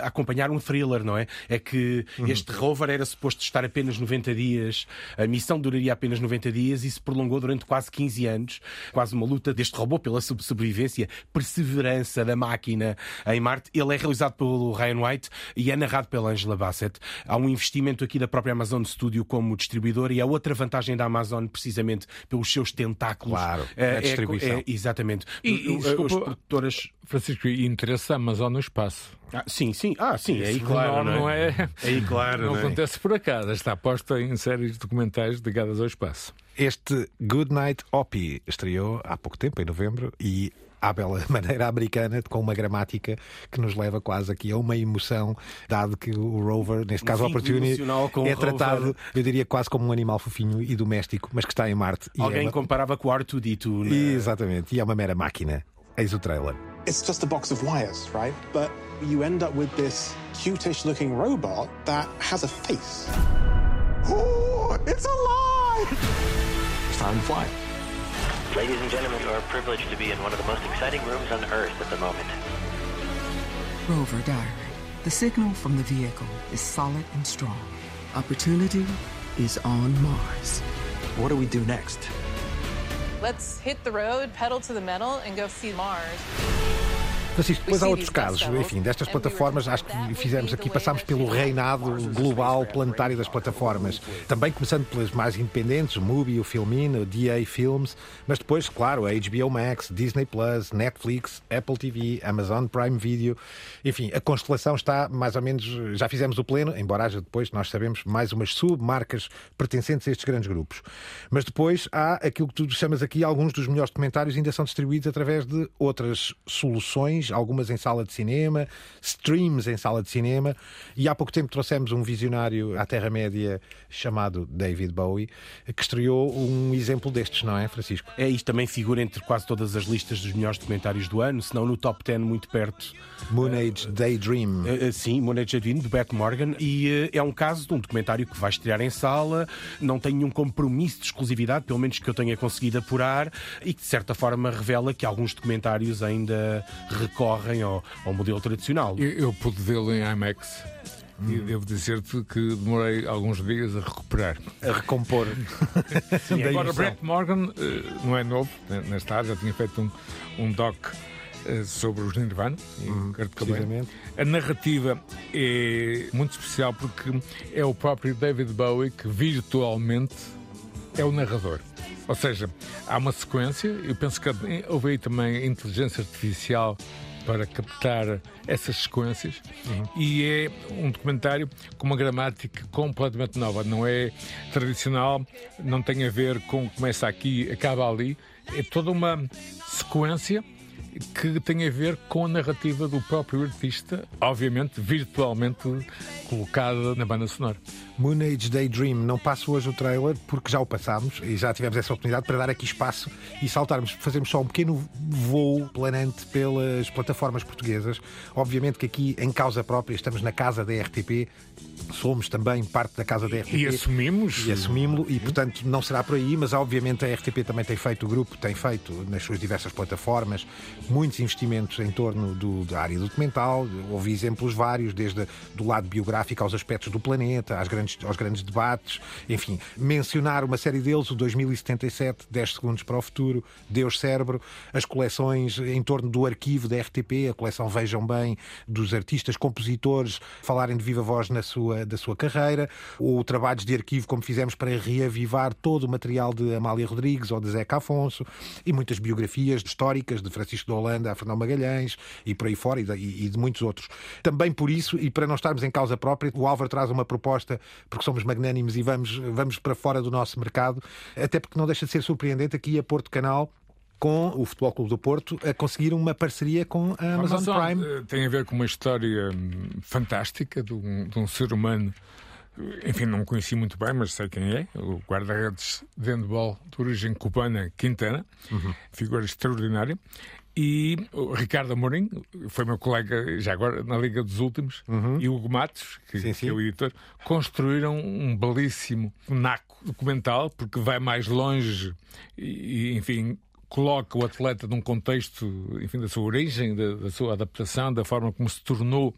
a acompanhar um thriller, não é? É que uhum. este rover era suposto estar apenas 90 dias, a missão duraria apenas 90 dias e se prolongou durante quase 15 anos, quase uma luta deste robô pela sobrevivência, perseverança da máquina em Marte. Ele é realizado pelo Ryan White e é narrado pela Angela Bassett. Há um investimento aqui da própria Amazon Studio como distribuidor e a outra vantagem da Amazon, precisamente pelos seus seus tentáculos. Claro, é, a distribuição. É, é, exatamente. E, e desculpa, produtoras... Francisco, e interesse a Amazon no espaço. Ah, sim, sim. Ah, sim, é aí claro. Não, não é? é? Aí claro. Não, não é? acontece por acaso. Está posta em séries documentais ligadas ao espaço. Este Good Night Opie estreou há pouco tempo, em novembro, e à bela maneira americana, com uma gramática que nos leva quase aqui a uma emoção, dado que o rover, neste caso o Opportunity, é tratado, rover. eu diria, quase como um animal fofinho e doméstico, mas que está em Marte. Alguém é comparava com o R2D2. Né? Exatamente, e é uma mera máquina. Eis o trailer. It's just a box of wires, right? But you end up with this cutish looking robot that has a face. Oh, it's alive! It's time to fly. Ladies and gentlemen, you are privileged to be in one of the most exciting rooms on Earth at the moment. Rover Diary. The signal from the vehicle is solid and strong. Opportunity is on Mars. What do we do next? Let's hit the road, pedal to the metal, and go see Mars. Francisco, depois há outros casos, enfim, destas plataformas, acho que fizemos aqui, passámos pelo reinado global planetário das plataformas. Também começando pelas mais independentes, o Mubi, o Filmin, o DA Films, mas depois, claro, a HBO Max, Disney Plus, Netflix, Apple TV, Amazon Prime Video, enfim, a constelação está mais ou menos, já fizemos o pleno, embora haja depois, nós sabemos, mais umas submarcas pertencentes a estes grandes grupos. Mas depois há aquilo que tu chamas aqui, alguns dos melhores documentários ainda são distribuídos através de outras soluções algumas em sala de cinema, streams em sala de cinema, e há pouco tempo trouxemos um visionário à Terra-média chamado David Bowie, que estreou um exemplo destes, não é, Francisco? É, isto também figura entre quase todas as listas dos melhores documentários do ano, se não no top 10 muito perto. Moon Age Daydream. Uh, uh, sim, Moon Age Daydream, de Beth Morgan, e uh, é um caso de um documentário que vai estrear em sala, não tem nenhum compromisso de exclusividade, pelo menos que eu tenha conseguido apurar, e que de certa forma revela que alguns documentários ainda recorrem ao, ao modelo tradicional. Eu, eu pude vê-lo em IMAX. Hum. E devo dizer-te que demorei alguns dias a recuperar. A recompor. Sim, agora, Brett Morgan eh, não é novo nesta área, já tinha feito um, um doc eh, sobre os Nirvana, hum, A narrativa é muito especial porque é o próprio David Bowie que virtualmente é o narrador. Ou seja, há uma sequência, eu penso que houve aí também inteligência artificial para captar essas sequências uhum. e é um documentário com uma gramática completamente nova. Não é tradicional, não tem a ver com começa aqui, acaba ali. É toda uma sequência que tem a ver com a narrativa do próprio artista, obviamente virtualmente colocada na banda sonora. Moon Age Daydream, não passo hoje o trailer porque já o passámos e já tivemos essa oportunidade para dar aqui espaço e saltarmos, fazermos só um pequeno voo planante pelas plataformas portuguesas. Obviamente que aqui, em causa própria, estamos na casa da RTP, somos também parte da casa da RTP. E assumimos. E assumimos e, portanto, não será por aí, mas obviamente a RTP também tem feito, o grupo tem feito nas suas diversas plataformas, muitos investimentos em torno do, da área documental. Houve exemplos vários, desde do lado biográfico aos aspectos do planeta, às grandes, aos grandes debates. Enfim, mencionar uma série deles, o 2077, 10 segundos para o futuro, Deus Cérebro, as coleções em torno do arquivo da RTP, a coleção Vejam Bem, dos artistas, compositores, falarem de viva voz na sua, da sua carreira, ou trabalhos de arquivo, como fizemos para reavivar todo o material de Amália Rodrigues ou de Zeca Afonso, e muitas biografias históricas de Francisco de Holanda a Fernão Magalhães e por aí fora, e de, e de muitos outros. Também por isso, e para não estarmos em causa própria, o Álvaro traz uma proposta, porque somos magnânimos e vamos, vamos para fora do nosso mercado, até porque não deixa de ser surpreendente aqui a Porto Canal com o Futebol Clube do Porto a conseguir uma parceria com a Amazon, Amazon Prime. Eh, tem a ver com uma história hum, fantástica de um, de um ser humano enfim, não conheci muito bem, mas sei quem é, o guarda-redes de handball de origem cubana, Quintana, uhum. figura extraordinária. E o Ricardo Amorim, foi meu colega já agora na Liga dos Últimos, uhum. e o Hugo Matos, que, sim, sim. que, é o editor, construíram um belíssimo naco documental, porque vai mais longe e, enfim, coloca o atleta num contexto, enfim, da sua origem, da, da sua adaptação, da forma como se tornou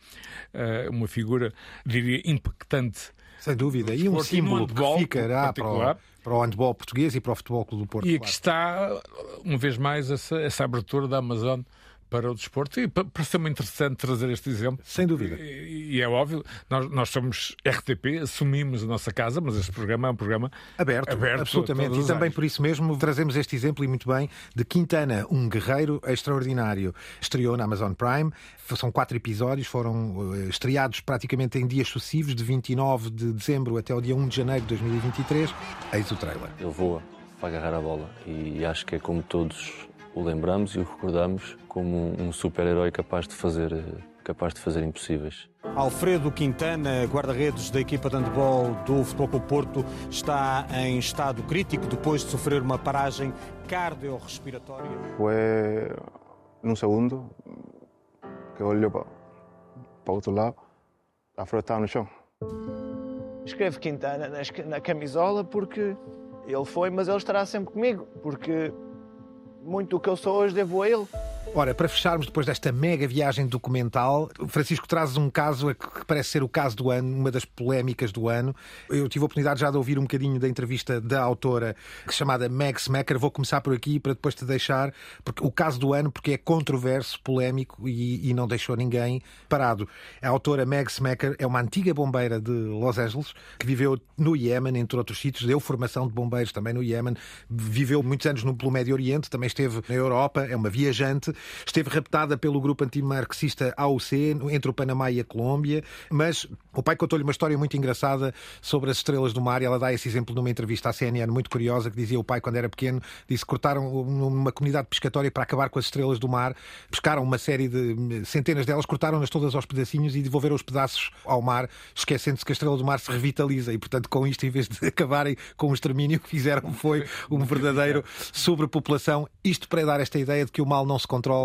uh, uma figura, diria, impactante sem dúvida. E um símbolo que ficará para o, para o handball português e para o futebol clube do Porto. E aqui está, uma vez mais, essa, essa abertura da Amazon para o desporto e parece-me interessante trazer este exemplo. Sem dúvida. E, e é óbvio, nós, nós, somos RTP, assumimos a nossa casa, mas este programa é um programa aberto. aberto absolutamente. E também por isso mesmo trazemos este exemplo, e muito bem, de Quintana, um guerreiro extraordinário. Estreou na Amazon Prime, são quatro episódios, foram eh, estreados praticamente em dias sucessivos, de 29 de dezembro até o dia 1 de janeiro de 2023. Eis o trailer. Ele voa para agarrar a bola e acho que é como todos o lembramos e o recordamos como um super-herói capaz de fazer capaz de fazer impossíveis. Alfredo Quintana, guarda-redes da equipa de handball do Futebol Clube Porto, está em estado crítico depois de sofrer uma paragem cardiorrespiratória. Foi num segundo que olhou para, para o outro lado, Alfredo estava no chão. Escreve Quintana na camisola porque ele foi, mas ele estará sempre comigo, porque muito do que eu sou hoje devo a ele. Ora, para fecharmos depois desta mega viagem documental, Francisco traz um caso que parece ser o caso do ano, uma das polémicas do ano. Eu tive a oportunidade já de ouvir um bocadinho da entrevista da autora chamada Meg Smacker. Vou começar por aqui para depois te deixar porque o caso do ano, porque é controverso, polémico e, e não deixou ninguém parado. A autora Meg Smacker é uma antiga bombeira de Los Angeles que viveu no Iémen, entre outros sítios, deu formação de bombeiros também no Iémen, viveu muitos anos no, pelo Médio Oriente, também esteve na Europa, é uma viajante Esteve raptada pelo grupo antimarxista AUC entre o Panamá e a Colômbia, mas o pai contou-lhe uma história muito engraçada sobre as estrelas do mar e ela dá esse exemplo numa entrevista à CNN muito curiosa que dizia o pai quando era pequeno, disse que cortaram numa comunidade pescatória para acabar com as estrelas do mar, pescaram uma série de centenas delas, cortaram-nas todas aos pedacinhos e devolveram os pedaços ao mar, esquecendo-se que a estrela do mar se revitaliza e, portanto, com isto, em vez de acabarem com o extermínio, o que fizeram foi um verdadeiro sobrepopulação. Isto para dar esta ideia de que o mal não se controla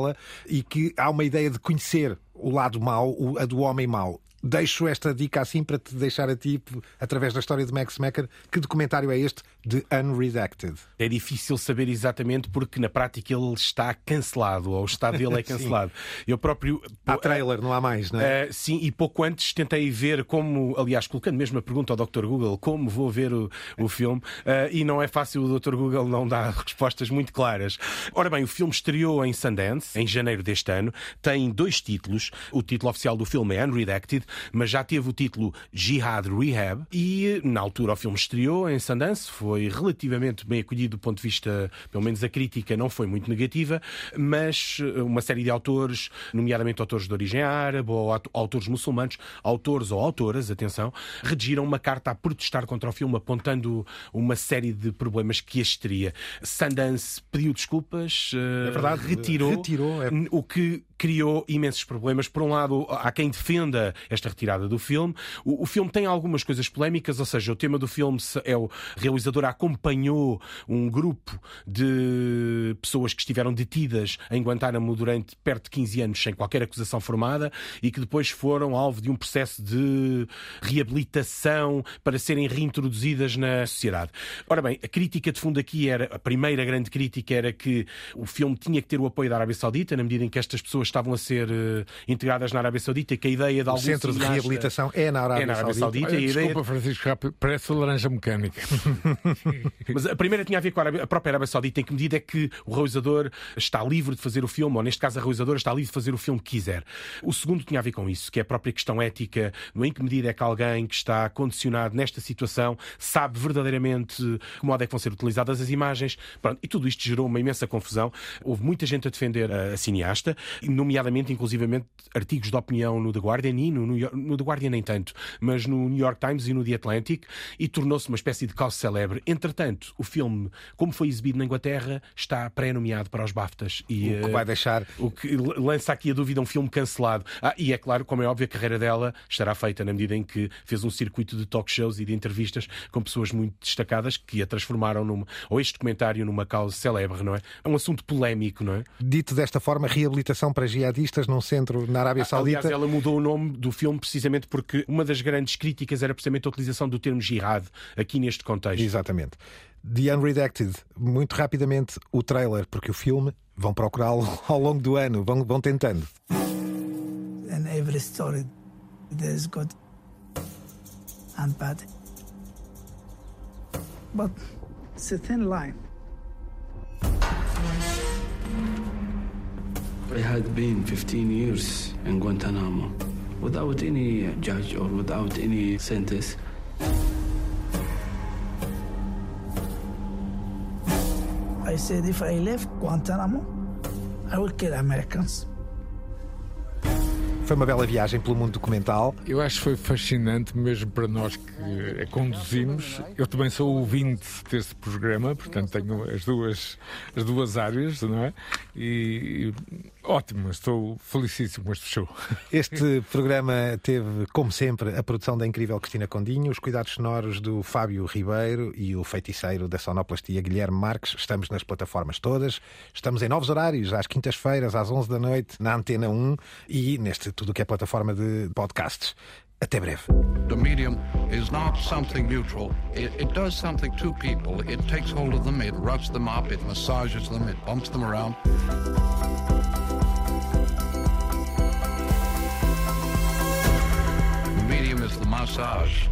e que há uma ideia de conhecer o lado mau, a do homem mau. Deixo esta dica assim para te deixar a ti, através da história de Max Macker, que documentário é este de Unredacted? É difícil saber exatamente porque na prática ele está cancelado, ou o estado dele é cancelado. Eu próprio. Há trailer, não há mais, não é? Uh, sim, e pouco antes tentei ver como, aliás, colocando mesmo a pergunta ao Dr. Google, como vou ver o, o filme, uh, e não é fácil o Dr. Google não dar respostas muito claras. Ora bem, o filme estreou em Sundance, em janeiro deste ano, tem dois títulos. O título oficial do filme é Unredacted, mas já teve o título Jihad Rehab, e na altura o filme estreou em Sundance, foi foi relativamente bem acolhido do ponto de vista, pelo menos a crítica não foi muito negativa, mas eh, uma série de autores, nomeadamente autores de origem árabe ou autores muçulmanos, autores ou autoras, atenção, redigiram uma carta a protestar contra o filme, apontando uma série de problemas que este teria. Sundance pediu desculpas, eh, é verdade, retirou, retirou é... o que criou imensos problemas. Por um lado, há quem defenda esta retirada do filme. O, o, filme tem algumas coisas polémicas, ou seja, o tema do filme é o realizador acompanhou um grupo de pessoas que estiveram detidas em Guantánamo durante perto de 15 anos sem qualquer acusação formada e que depois foram alvo de um processo de reabilitação para serem reintroduzidas na sociedade. Ora bem, a crítica de fundo aqui era, a primeira grande crítica era que o filme tinha que ter o apoio da Arábia Saudita, na medida em que estas pessoas estavam a ser uh, integradas na Arábia Saudita, que a ideia de algum o centro de reabilitação é na Arábia, é na Arábia Saudita. Saudita Olha, e desculpa, ideia... Francisco, parece laranja mecânica. Mas a primeira tinha a ver com a, Arábia, a própria Arábia Saudita, em que medida é que o realizador está livre de fazer o filme, ou neste caso a realizadora está livre de fazer o filme que quiser. O segundo tinha a ver com isso, que é a própria questão ética, no em que medida é que alguém que está condicionado nesta situação sabe verdadeiramente que modo é que vão ser utilizadas as imagens. Pronto, e tudo isto gerou uma imensa confusão. Houve muita gente a defender a, a cineasta, nomeadamente, inclusivamente, artigos de opinião no The Guardian e no, no, no The Guardian nem tanto, mas no New York Times e no The Atlantic, e tornou-se uma espécie de caos célebre. Entretanto, o filme, como foi exibido na Inglaterra, está pré-nomeado para os BAFTAs. E, o que vai deixar. O que lança aqui a dúvida um filme cancelado. Ah, e é claro, como é óbvio, a carreira dela estará feita na medida em que fez um circuito de talk shows e de entrevistas com pessoas muito destacadas que a transformaram numa, ou este documentário numa causa célebre, não é? É um assunto polémico, não é? Dito desta forma, reabilitação para jihadistas num centro na Arábia Saudita. Aliás, ela mudou o nome do filme precisamente porque uma das grandes críticas era precisamente a utilização do termo jihad aqui neste contexto. Exatamente. The Unredacted, muito rapidamente o trailer, porque o filme vão procurá-lo ao longo do ano, vão, vão tentando. In every story there's good and bad. But it's a thin line. I had been 15 years in Guantanamo without any judge or without any sentence. I said if I left Guantanamo, I will kill Americans. Foi uma bela viagem pelo mundo documental. Eu acho que foi fascinante, mesmo para nós que a conduzimos. Eu também sou ouvinte desse programa, portanto tenho as duas, as duas áreas, não é? E ótimo, estou felicíssimo com este show. Este programa teve, como sempre, a produção da incrível Cristina Condinho, os cuidados sonoros do Fábio Ribeiro e o feiticeiro da sonoplastia Guilherme Marques. Estamos nas plataformas todas, estamos em novos horários, às quintas-feiras, às 11 da noite, na Antena 1 e neste tudo que é plataforma de podcasts. Até breve. The medium is not something neutral. It, it, does something to people. It takes hold of them, it roughs them up, it massages them, it bumps them around. The massage.